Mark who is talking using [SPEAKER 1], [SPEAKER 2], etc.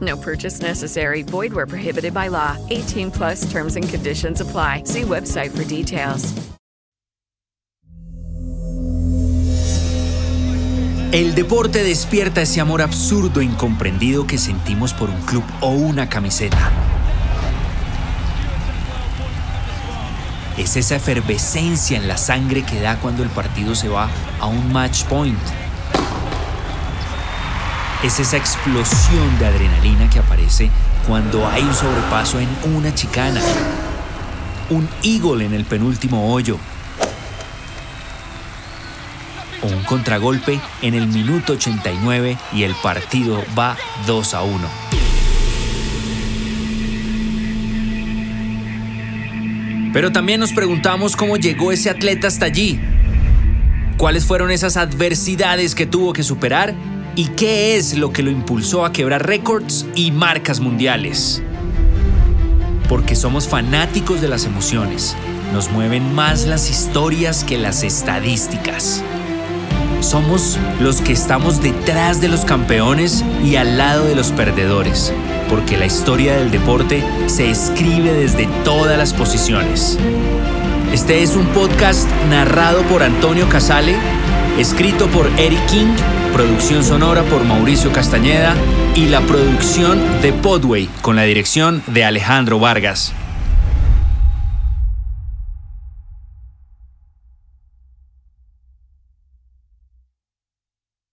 [SPEAKER 1] No purchase necessary. Void where prohibited by law. 18 plus terms and conditions apply. See website for details.
[SPEAKER 2] El deporte despierta ese amor absurdo e incomprendido que sentimos por un club o una camiseta. Es esa efervescencia en la sangre que da cuando el partido se va a un match point. Es esa explosión de adrenalina que aparece cuando hay un sobrepaso en una chicana. Un eagle en el penúltimo hoyo. O un contragolpe en el minuto 89 y el partido va 2 a 1. Pero también nos preguntamos cómo llegó ese atleta hasta allí. ¿Cuáles fueron esas adversidades que tuvo que superar? ¿Y qué es lo que lo impulsó a quebrar récords y marcas mundiales? Porque somos fanáticos de las emociones. Nos mueven más las historias que las estadísticas. Somos los que estamos detrás de los campeones y al lado de los perdedores, porque la historia del deporte se escribe desde todas las posiciones. Este es un podcast narrado por Antonio Casale, escrito por Eric King, producción sonora por Mauricio Castañeda y la producción de Podway con la dirección de Alejandro Vargas.